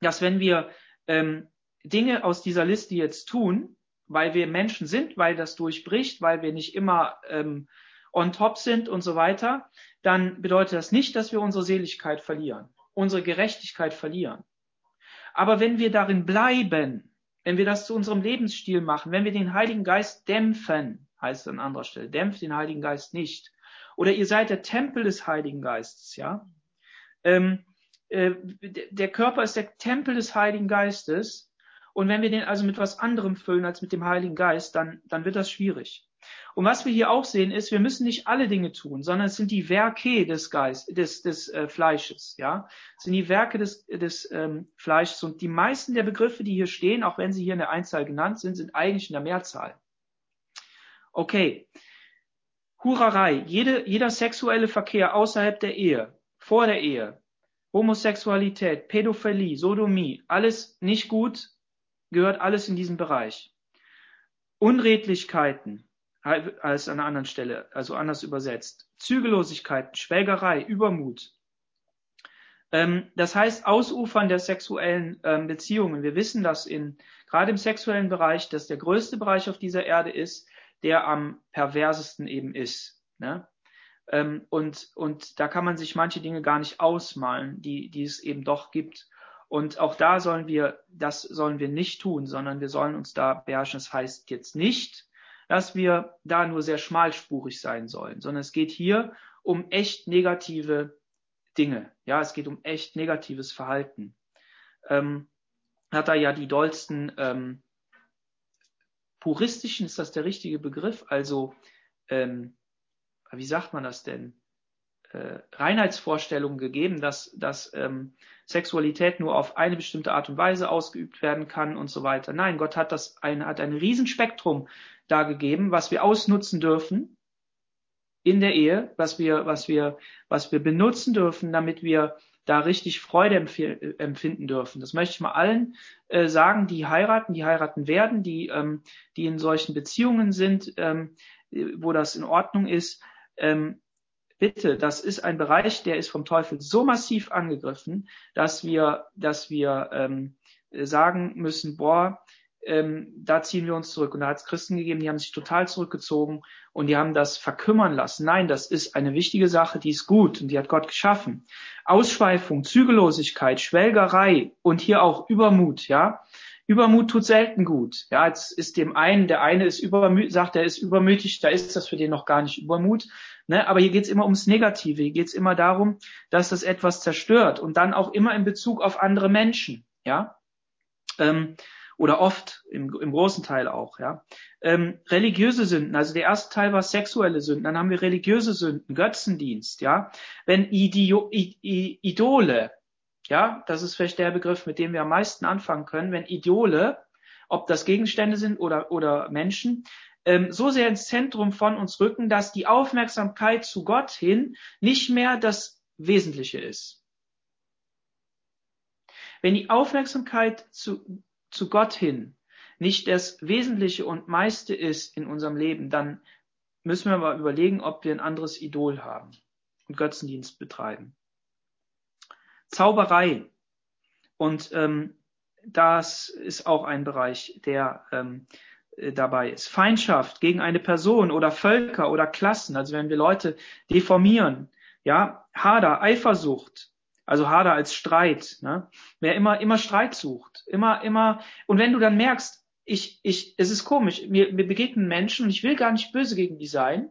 dass wenn wir ähm, Dinge aus dieser Liste jetzt tun, weil wir Menschen sind, weil das durchbricht, weil wir nicht immer ähm, on top sind und so weiter, dann bedeutet das nicht, dass wir unsere Seligkeit verlieren, unsere Gerechtigkeit verlieren. Aber wenn wir darin bleiben, wenn wir das zu unserem Lebensstil machen, wenn wir den Heiligen Geist dämpfen, heißt es an anderer Stelle, dämpft den Heiligen Geist nicht. Oder ihr seid der Tempel des Heiligen Geistes, ja. Ähm, äh, der Körper ist der Tempel des Heiligen Geistes. Und wenn wir den also mit was anderem füllen als mit dem Heiligen Geist, dann, dann wird das schwierig. Und was wir hier auch sehen, ist, wir müssen nicht alle Dinge tun, sondern es sind die Werke des Geistes, des, des äh, Fleisches, ja. Es sind die Werke des, des ähm, Fleisches. Und die meisten der Begriffe, die hier stehen, auch wenn sie hier in der Einzahl genannt sind, sind eigentlich in der Mehrzahl. Okay. Hurerei, jede, jeder sexuelle Verkehr außerhalb der Ehe, vor der Ehe, Homosexualität, Pädophilie, Sodomie, alles nicht gut, gehört alles in diesen Bereich. Unredlichkeiten, als an einer anderen Stelle, also anders übersetzt. Zügellosigkeit, Schwelgerei, Übermut. Ähm, das heißt Ausufern der sexuellen ähm, Beziehungen. Wir wissen, dass in, gerade im sexuellen Bereich, dass der größte Bereich auf dieser Erde ist, der am perversesten eben ist. Ne? Ähm, und, und da kann man sich manche Dinge gar nicht ausmalen, die, die es eben doch gibt. Und auch da sollen wir, das sollen wir nicht tun, sondern wir sollen uns da beherrschen. Das heißt jetzt nicht, dass wir da nur sehr schmalspurig sein sollen, sondern es geht hier um echt negative Dinge. Ja, es geht um echt negatives Verhalten. Ähm, hat er ja die dollsten ähm, puristischen, ist das der richtige Begriff? Also, ähm, wie sagt man das denn? Äh, Reinheitsvorstellungen gegeben, dass, dass ähm, Sexualität nur auf eine bestimmte Art und Weise ausgeübt werden kann und so weiter. Nein, Gott hat das ein, hat ein Riesenspektrum dargegeben, was wir ausnutzen dürfen in der Ehe, was wir, was wir, was wir benutzen dürfen, damit wir da richtig Freude empfinden dürfen. Das möchte ich mal allen äh, sagen, die heiraten, die heiraten werden, die, ähm, die in solchen Beziehungen sind, ähm, wo das in Ordnung ist. Ähm, bitte, das ist ein Bereich, der ist vom Teufel so massiv angegriffen, dass wir, dass wir ähm, sagen müssen, boah, ähm, da ziehen wir uns zurück. Und da hat es Christen gegeben, die haben sich total zurückgezogen und die haben das verkümmern lassen. Nein, das ist eine wichtige Sache, die ist gut und die hat Gott geschaffen. Ausschweifung, Zügellosigkeit, Schwelgerei und hier auch Übermut, ja. Übermut tut selten gut. Ja, jetzt ist dem einen, der eine ist übermütig, sagt, er ist übermütig, da ist das für den noch gar nicht Übermut. Ne? Aber hier geht's immer ums Negative. Hier geht's immer darum, dass das etwas zerstört und dann auch immer in Bezug auf andere Menschen. Ja, ähm, oder oft im, im großen Teil auch, ja. Ähm, religiöse Sünden, also der erste Teil war sexuelle Sünden, dann haben wir religiöse Sünden, Götzendienst, ja. Wenn Idio, I, Idole, ja, das ist vielleicht der Begriff, mit dem wir am meisten anfangen können, wenn Idole, ob das Gegenstände sind oder, oder Menschen, ähm, so sehr ins Zentrum von uns rücken, dass die Aufmerksamkeit zu Gott hin nicht mehr das Wesentliche ist. Wenn die Aufmerksamkeit zu, zu Gott hin nicht das Wesentliche und meiste ist in unserem Leben, dann müssen wir mal überlegen, ob wir ein anderes Idol haben und Götzendienst betreiben. Zauberei. Und ähm, das ist auch ein Bereich, der ähm, äh, dabei ist. Feindschaft gegen eine Person oder Völker oder Klassen, also wenn wir Leute deformieren, ja, Hader, Eifersucht, also Hader als Streit, ne? Wer immer, immer Streit sucht, immer, immer, und wenn du dann merkst, ich, ich, es ist komisch, mir, mir begegnen Menschen und ich will gar nicht böse gegen die sein,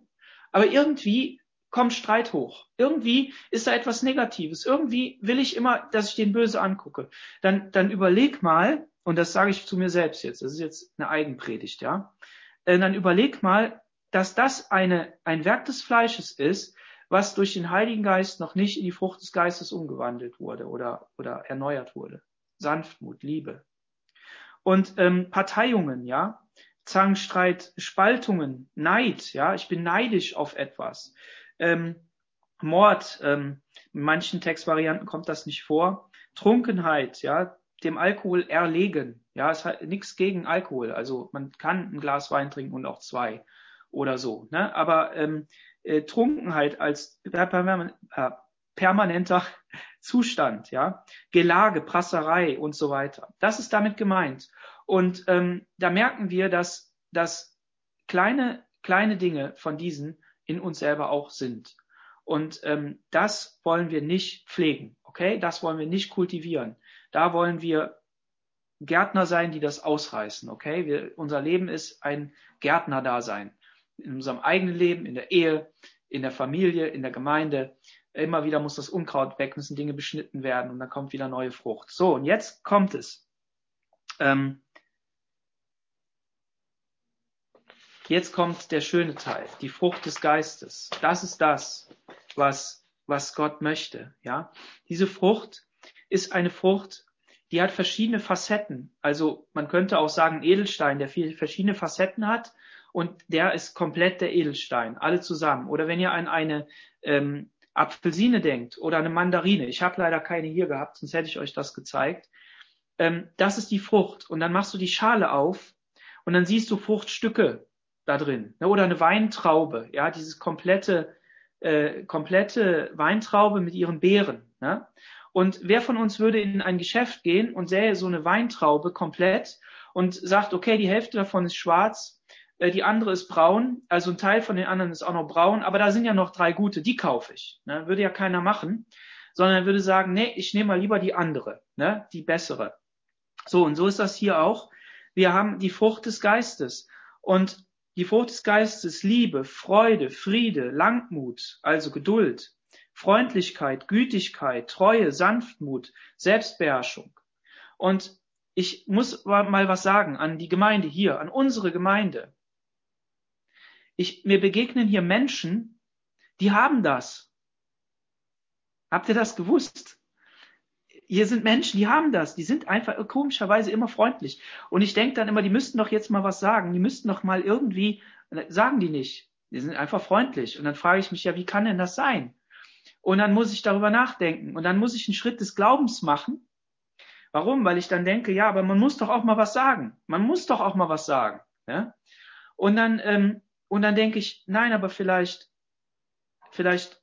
aber irgendwie kommt Streit hoch. Irgendwie ist da etwas Negatives. Irgendwie will ich immer, dass ich den böse angucke. Dann, dann überleg mal, und das sage ich zu mir selbst jetzt, das ist jetzt eine Eigenpredigt, ja, äh, dann überleg mal, dass das eine, ein Werk des Fleisches ist, was durch den Heiligen Geist noch nicht in die Frucht des Geistes umgewandelt wurde oder, oder erneuert wurde. Sanftmut, Liebe. Und ähm, Parteiungen, ja, Zangenstreit, Spaltungen, Neid, ja, ich bin neidisch auf etwas. Ähm, Mord, ähm, in manchen Textvarianten kommt das nicht vor. Trunkenheit, ja, dem Alkohol erlegen. Ja, es hat nichts gegen Alkohol. Also man kann ein Glas Wein trinken und auch zwei oder so. Ne? Aber ähm, äh, Trunkenheit als äh, permanenter Zustand, ja, Gelage, Prasserei und so weiter. Das ist damit gemeint. Und ähm, da merken wir, dass, dass kleine, kleine Dinge von diesen in uns selber auch sind. Und ähm, das wollen wir nicht pflegen, okay? Das wollen wir nicht kultivieren. Da wollen wir Gärtner sein, die das ausreißen, okay? Wir, unser Leben ist ein Gärtner-Dasein in unserem eigenen Leben, in der Ehe, in der Familie, in der Gemeinde. Immer wieder muss das Unkraut weg, müssen Dinge beschnitten werden und dann kommt wieder neue Frucht. So, und jetzt kommt es. Ähm, jetzt kommt der schöne Teil, die Frucht des Geistes. Das ist das, was, was Gott möchte. Ja, diese Frucht ist eine Frucht, die hat verschiedene Facetten. Also man könnte auch sagen Edelstein, der viele verschiedene Facetten hat und der ist komplett der Edelstein, alle zusammen. Oder wenn ihr an eine ähm, Apfelsine denkt oder eine Mandarine, ich habe leider keine hier gehabt, sonst hätte ich euch das gezeigt. Ähm, das ist die Frucht und dann machst du die Schale auf und dann siehst du Fruchtstücke da drin. Ne? Oder eine Weintraube, ja, dieses komplette, äh, komplette Weintraube mit ihren Beeren. Ne? Und wer von uns würde in ein Geschäft gehen und sähe so eine Weintraube komplett und sagt, okay, die Hälfte davon ist schwarz, äh, die andere ist braun, also ein Teil von den anderen ist auch noch braun, aber da sind ja noch drei gute, die kaufe ich. Ne? Würde ja keiner machen, sondern würde sagen, nee, ich nehme mal lieber die andere, ne? die bessere. So, und so ist das hier auch. Wir haben die Frucht des Geistes. Und die Frucht des Geistes Liebe, Freude, Friede, Langmut, also Geduld, Freundlichkeit, Gütigkeit, Treue, Sanftmut, Selbstbeherrschung. Und ich muss mal was sagen an die Gemeinde hier, an unsere Gemeinde ich, mir begegnen hier Menschen, die haben das. Habt ihr das gewusst? Hier sind Menschen, die haben das. Die sind einfach komischerweise immer freundlich. Und ich denke dann immer, die müssten doch jetzt mal was sagen. Die müssten doch mal irgendwie, sagen die nicht. Die sind einfach freundlich. Und dann frage ich mich ja, wie kann denn das sein? Und dann muss ich darüber nachdenken. Und dann muss ich einen Schritt des Glaubens machen. Warum? Weil ich dann denke, ja, aber man muss doch auch mal was sagen. Man muss doch auch mal was sagen. Ja? Und dann ähm, und dann denke ich, nein, aber vielleicht, vielleicht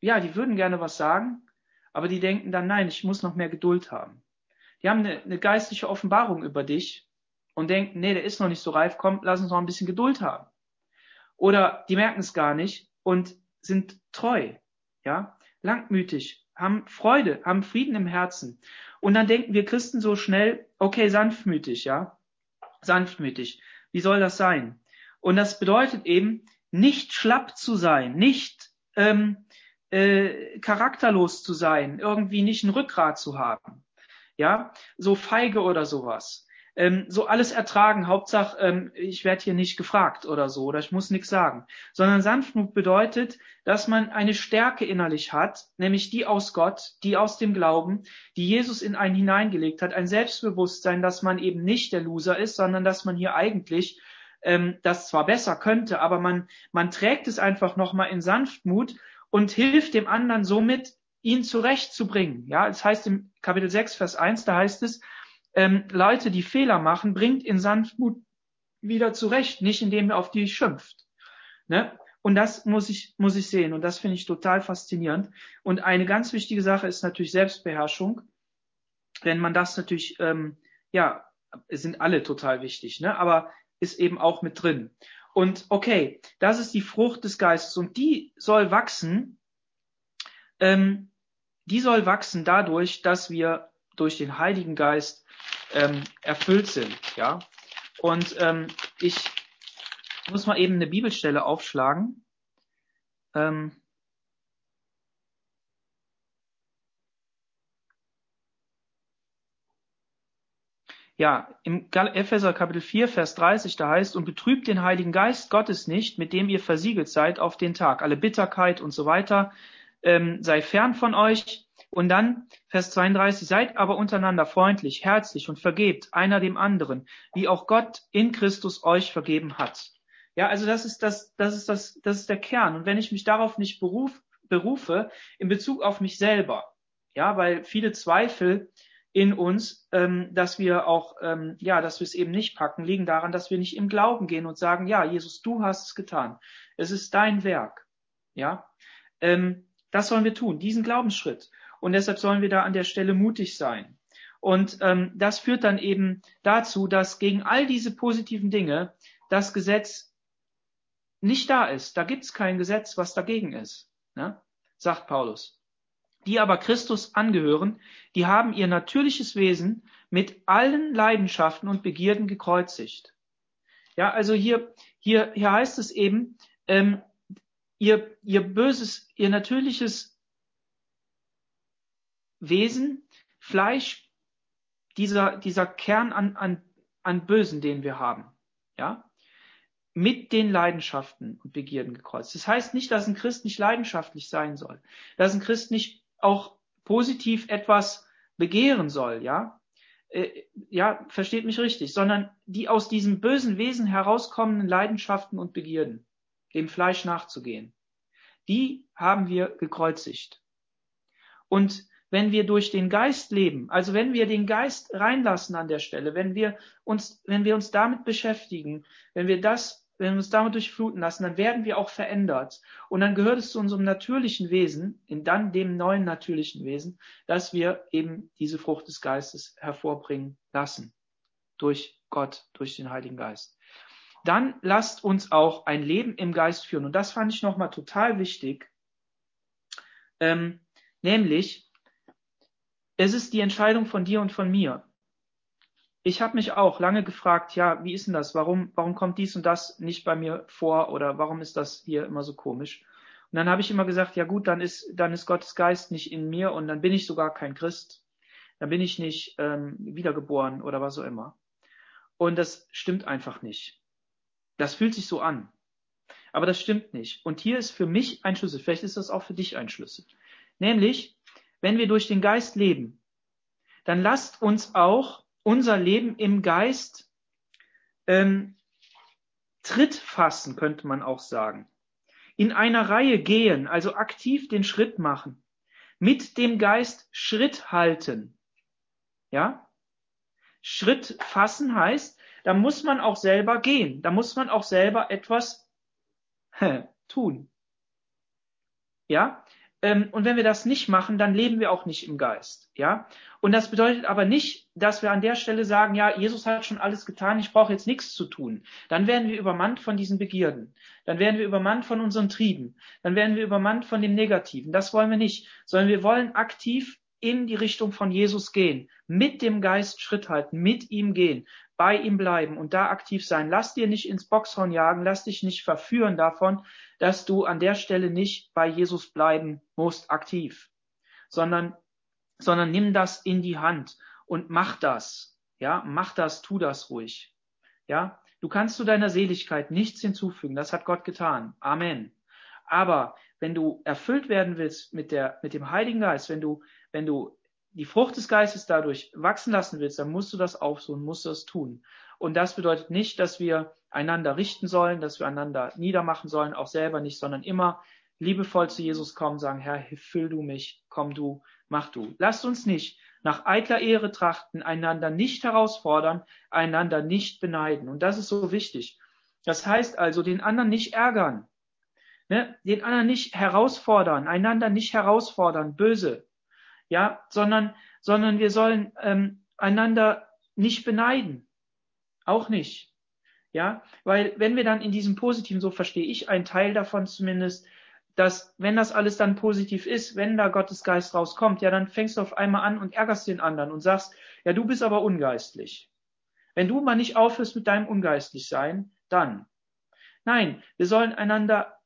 ja, die würden gerne was sagen, aber die denken dann, nein, ich muss noch mehr Geduld haben. Die haben eine, eine geistliche Offenbarung über dich und denken, nee, der ist noch nicht so reif, komm, lass uns noch ein bisschen Geduld haben. Oder die merken es gar nicht und sind treu, ja, langmütig, haben Freude, haben Frieden im Herzen. Und dann denken wir Christen so schnell, okay, sanftmütig, ja, sanftmütig. Wie soll das sein? Und das bedeutet eben, nicht schlapp zu sein, nicht ähm, äh, charakterlos zu sein, irgendwie nicht ein Rückgrat zu haben, ja, so feige oder sowas. Ähm, so alles ertragen, Hauptsache ähm, ich werde hier nicht gefragt oder so oder ich muss nichts sagen, sondern Sanftmut bedeutet, dass man eine Stärke innerlich hat, nämlich die aus Gott, die aus dem Glauben, die Jesus in einen hineingelegt hat, ein Selbstbewusstsein, dass man eben nicht der Loser ist, sondern dass man hier eigentlich ähm, das zwar besser könnte, aber man, man trägt es einfach nochmal in Sanftmut und hilft dem anderen somit, ihn zurechtzubringen. Ja, es heißt im Kapitel 6, Vers 1, da heißt es, ähm, Leute, die Fehler machen, bringt in Sanftmut wieder zurecht, nicht indem er auf die schimpft. Ne? Und das muss ich, muss ich sehen. Und das finde ich total faszinierend. Und eine ganz wichtige Sache ist natürlich Selbstbeherrschung. Wenn man das natürlich, ähm, ja, sind alle total wichtig, ne? aber ist eben auch mit drin. Und okay, das ist die Frucht des Geistes und die soll wachsen, ähm, die soll wachsen dadurch, dass wir durch den Heiligen Geist ähm, erfüllt sind. Ja? Und ähm, ich muss mal eben eine Bibelstelle aufschlagen. Ähm, Ja, im Epheser Kapitel 4, Vers 30, da heißt, und betrübt den Heiligen Geist Gottes nicht, mit dem ihr versiegelt seid auf den Tag. Alle Bitterkeit und so weiter ähm, sei fern von euch. Und dann Vers 32, seid aber untereinander freundlich, herzlich und vergebt einer dem anderen, wie auch Gott in Christus euch vergeben hat. Ja, also das ist das, das ist das, das ist der Kern. Und wenn ich mich darauf nicht beruf, berufe, in Bezug auf mich selber, ja, weil viele Zweifel in uns, ähm, dass wir auch, ähm, ja, dass wir es eben nicht packen, liegen daran, dass wir nicht im Glauben gehen und sagen, ja, Jesus, du hast es getan. Es ist dein Werk. Ja, ähm, das sollen wir tun, diesen Glaubensschritt. Und deshalb sollen wir da an der Stelle mutig sein. Und ähm, das führt dann eben dazu, dass gegen all diese positiven Dinge das Gesetz nicht da ist. Da gibt es kein Gesetz, was dagegen ist, ne? sagt Paulus. Die aber Christus angehören, die haben ihr natürliches Wesen mit allen Leidenschaften und Begierden gekreuzigt. Ja, also hier, hier, hier heißt es eben, ähm, ihr, ihr böses, ihr natürliches Wesen, Fleisch, dieser, dieser Kern an, an, an Bösen, den wir haben, ja, mit den Leidenschaften und Begierden gekreuzt. Das heißt nicht, dass ein Christ nicht leidenschaftlich sein soll, dass ein Christ nicht auch positiv etwas begehren soll, ja, äh, ja, versteht mich richtig, sondern die aus diesem bösen Wesen herauskommenden Leidenschaften und Begierden, dem Fleisch nachzugehen, die haben wir gekreuzigt. Und wenn wir durch den Geist leben, also wenn wir den Geist reinlassen an der Stelle, wenn wir uns, wenn wir uns damit beschäftigen, wenn wir das, wenn wir uns damit durchfluten lassen, dann werden wir auch verändert. Und dann gehört es zu unserem natürlichen Wesen, in dann dem neuen natürlichen Wesen, dass wir eben diese Frucht des Geistes hervorbringen lassen. Durch Gott, durch den Heiligen Geist. Dann lasst uns auch ein Leben im Geist führen. Und das fand ich nochmal total wichtig. Ähm, nämlich, es ist die Entscheidung von dir und von mir. Ich habe mich auch lange gefragt, ja, wie ist denn das? Warum, warum kommt dies und das nicht bei mir vor oder warum ist das hier immer so komisch? Und dann habe ich immer gesagt, ja gut, dann ist, dann ist Gottes Geist nicht in mir und dann bin ich sogar kein Christ. Dann bin ich nicht ähm, wiedergeboren oder was auch immer. Und das stimmt einfach nicht. Das fühlt sich so an. Aber das stimmt nicht. Und hier ist für mich ein Schlüssel. Vielleicht ist das auch für dich ein Schlüssel. Nämlich, wenn wir durch den Geist leben, dann lasst uns auch unser Leben im Geist ähm, Tritt fassen, könnte man auch sagen. In einer Reihe gehen, also aktiv den Schritt machen. Mit dem Geist Schritt halten. Ja? Schritt fassen heißt, da muss man auch selber gehen. Da muss man auch selber etwas tun. Ja? Ähm, und wenn wir das nicht machen, dann leben wir auch nicht im Geist. Ja? Und das bedeutet aber nicht, dass wir an der Stelle sagen, ja, Jesus hat schon alles getan, ich brauche jetzt nichts zu tun. Dann werden wir übermannt von diesen Begierden. Dann werden wir übermannt von unseren Trieben. Dann werden wir übermannt von dem Negativen. Das wollen wir nicht, sondern wir wollen aktiv in die Richtung von Jesus gehen, mit dem Geist Schritt halten, mit ihm gehen, bei ihm bleiben und da aktiv sein. Lass dir nicht ins Boxhorn jagen, lass dich nicht verführen davon, dass du an der Stelle nicht bei Jesus bleiben musst, aktiv, sondern, sondern nimm das in die Hand und mach das. Ja, mach das, tu das ruhig. Ja, du kannst zu deiner Seligkeit nichts hinzufügen. Das hat Gott getan. Amen. Aber wenn du erfüllt werden willst mit der, mit dem Heiligen Geist, wenn du, wenn du die Frucht des Geistes dadurch wachsen lassen willst, dann musst du das aufsuchen, musst du das tun. Und das bedeutet nicht, dass wir einander richten sollen, dass wir einander niedermachen sollen, auch selber nicht, sondern immer liebevoll zu Jesus kommen, sagen, Herr, füll du mich, komm du, mach du. Lasst uns nicht nach eitler Ehre trachten, einander nicht herausfordern, einander nicht beneiden. Und das ist so wichtig. Das heißt also, den anderen nicht ärgern, ne? den anderen nicht herausfordern, einander nicht herausfordern, böse, ja, sondern, sondern wir sollen ähm, einander nicht beneiden. Auch nicht. Ja, weil wenn wir dann in diesem Positiven, so verstehe ich einen Teil davon zumindest, dass wenn das alles dann positiv ist, wenn da Gottes Geist rauskommt, ja, dann fängst du auf einmal an und ärgerst den anderen und sagst, ja, du bist aber ungeistlich. Wenn du mal nicht aufhörst mit deinem ungeistlich sein, dann. Nein, wir sollen einander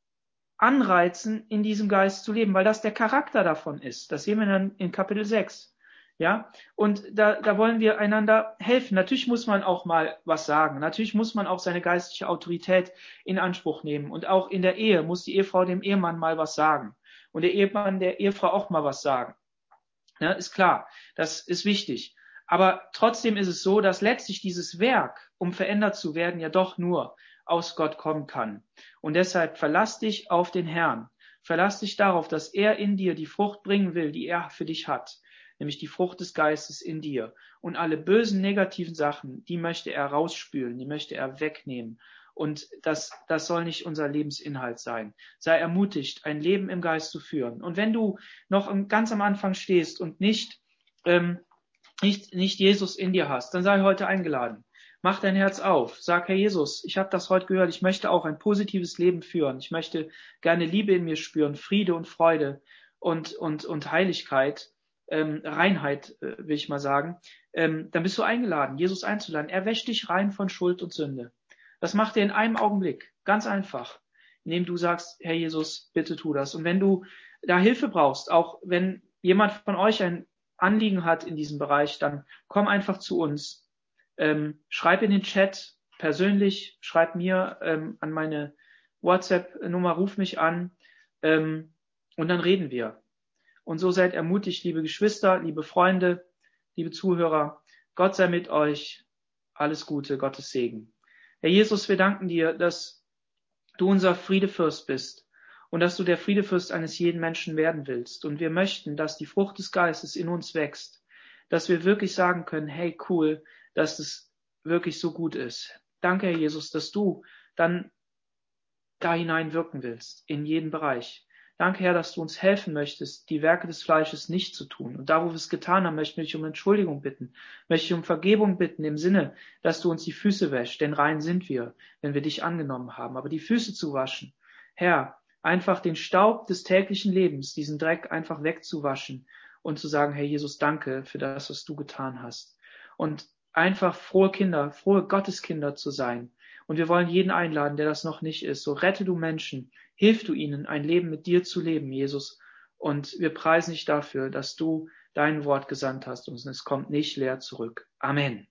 anreizen, in diesem Geist zu leben, weil das der Charakter davon ist. Das sehen wir dann in Kapitel 6. Ja, und da, da wollen wir einander helfen. Natürlich muss man auch mal was sagen. Natürlich muss man auch seine geistliche Autorität in Anspruch nehmen. Und auch in der Ehe muss die Ehefrau dem Ehemann mal was sagen. Und der Ehemann der Ehefrau auch mal was sagen. Ja, ist klar. Das ist wichtig. Aber trotzdem ist es so, dass letztlich dieses Werk, um verändert zu werden, ja doch nur aus Gott kommen kann. Und deshalb verlass dich auf den Herrn. Verlass dich darauf, dass er in dir die Frucht bringen will, die er für dich hat, nämlich die Frucht des Geistes in dir. Und alle bösen, negativen Sachen, die möchte er rausspülen, die möchte er wegnehmen. Und das, das soll nicht unser Lebensinhalt sein. Sei ermutigt, ein Leben im Geist zu führen. Und wenn du noch ganz am Anfang stehst und nicht, ähm, nicht, nicht Jesus in dir hast, dann sei heute eingeladen. Mach dein Herz auf. Sag, Herr Jesus, ich habe das heute gehört. Ich möchte auch ein positives Leben führen. Ich möchte gerne Liebe in mir spüren, Friede und Freude und, und, und Heiligkeit, ähm, Reinheit, äh, will ich mal sagen. Ähm, dann bist du eingeladen, Jesus einzuladen. Er wäscht dich rein von Schuld und Sünde. Das macht er in einem Augenblick. Ganz einfach. Indem du sagst, Herr Jesus, bitte tu das. Und wenn du da Hilfe brauchst, auch wenn jemand von euch ein Anliegen hat in diesem Bereich, dann komm einfach zu uns. Ähm, schreib in den Chat persönlich, schreib mir ähm, an meine WhatsApp-Nummer, ruf mich an ähm, und dann reden wir. Und so seid ermutigt, liebe Geschwister, liebe Freunde, liebe Zuhörer. Gott sei mit euch. Alles Gute, Gottes Segen. Herr Jesus, wir danken dir, dass du unser Friedefürst bist und dass du der Friedefürst eines jeden Menschen werden willst. Und wir möchten, dass die Frucht des Geistes in uns wächst, dass wir wirklich sagen können, hey cool, dass es wirklich so gut ist. Danke, Herr Jesus, dass du dann da hinein wirken willst, in jeden Bereich. Danke, Herr, dass du uns helfen möchtest, die Werke des Fleisches nicht zu tun. Und da, wo wir es getan haben, möchte ich um Entschuldigung bitten, möchte ich um Vergebung bitten, im Sinne, dass du uns die Füße wäschst, denn rein sind wir, wenn wir dich angenommen haben. Aber die Füße zu waschen, Herr, einfach den Staub des täglichen Lebens, diesen Dreck einfach wegzuwaschen und zu sagen, Herr Jesus, danke für das, was du getan hast. Und einfach frohe Kinder, frohe Gotteskinder zu sein. Und wir wollen jeden einladen, der das noch nicht ist. So rette du Menschen, hilf du ihnen, ein Leben mit dir zu leben, Jesus. Und wir preisen dich dafür, dass du dein Wort gesandt hast und es kommt nicht leer zurück. Amen.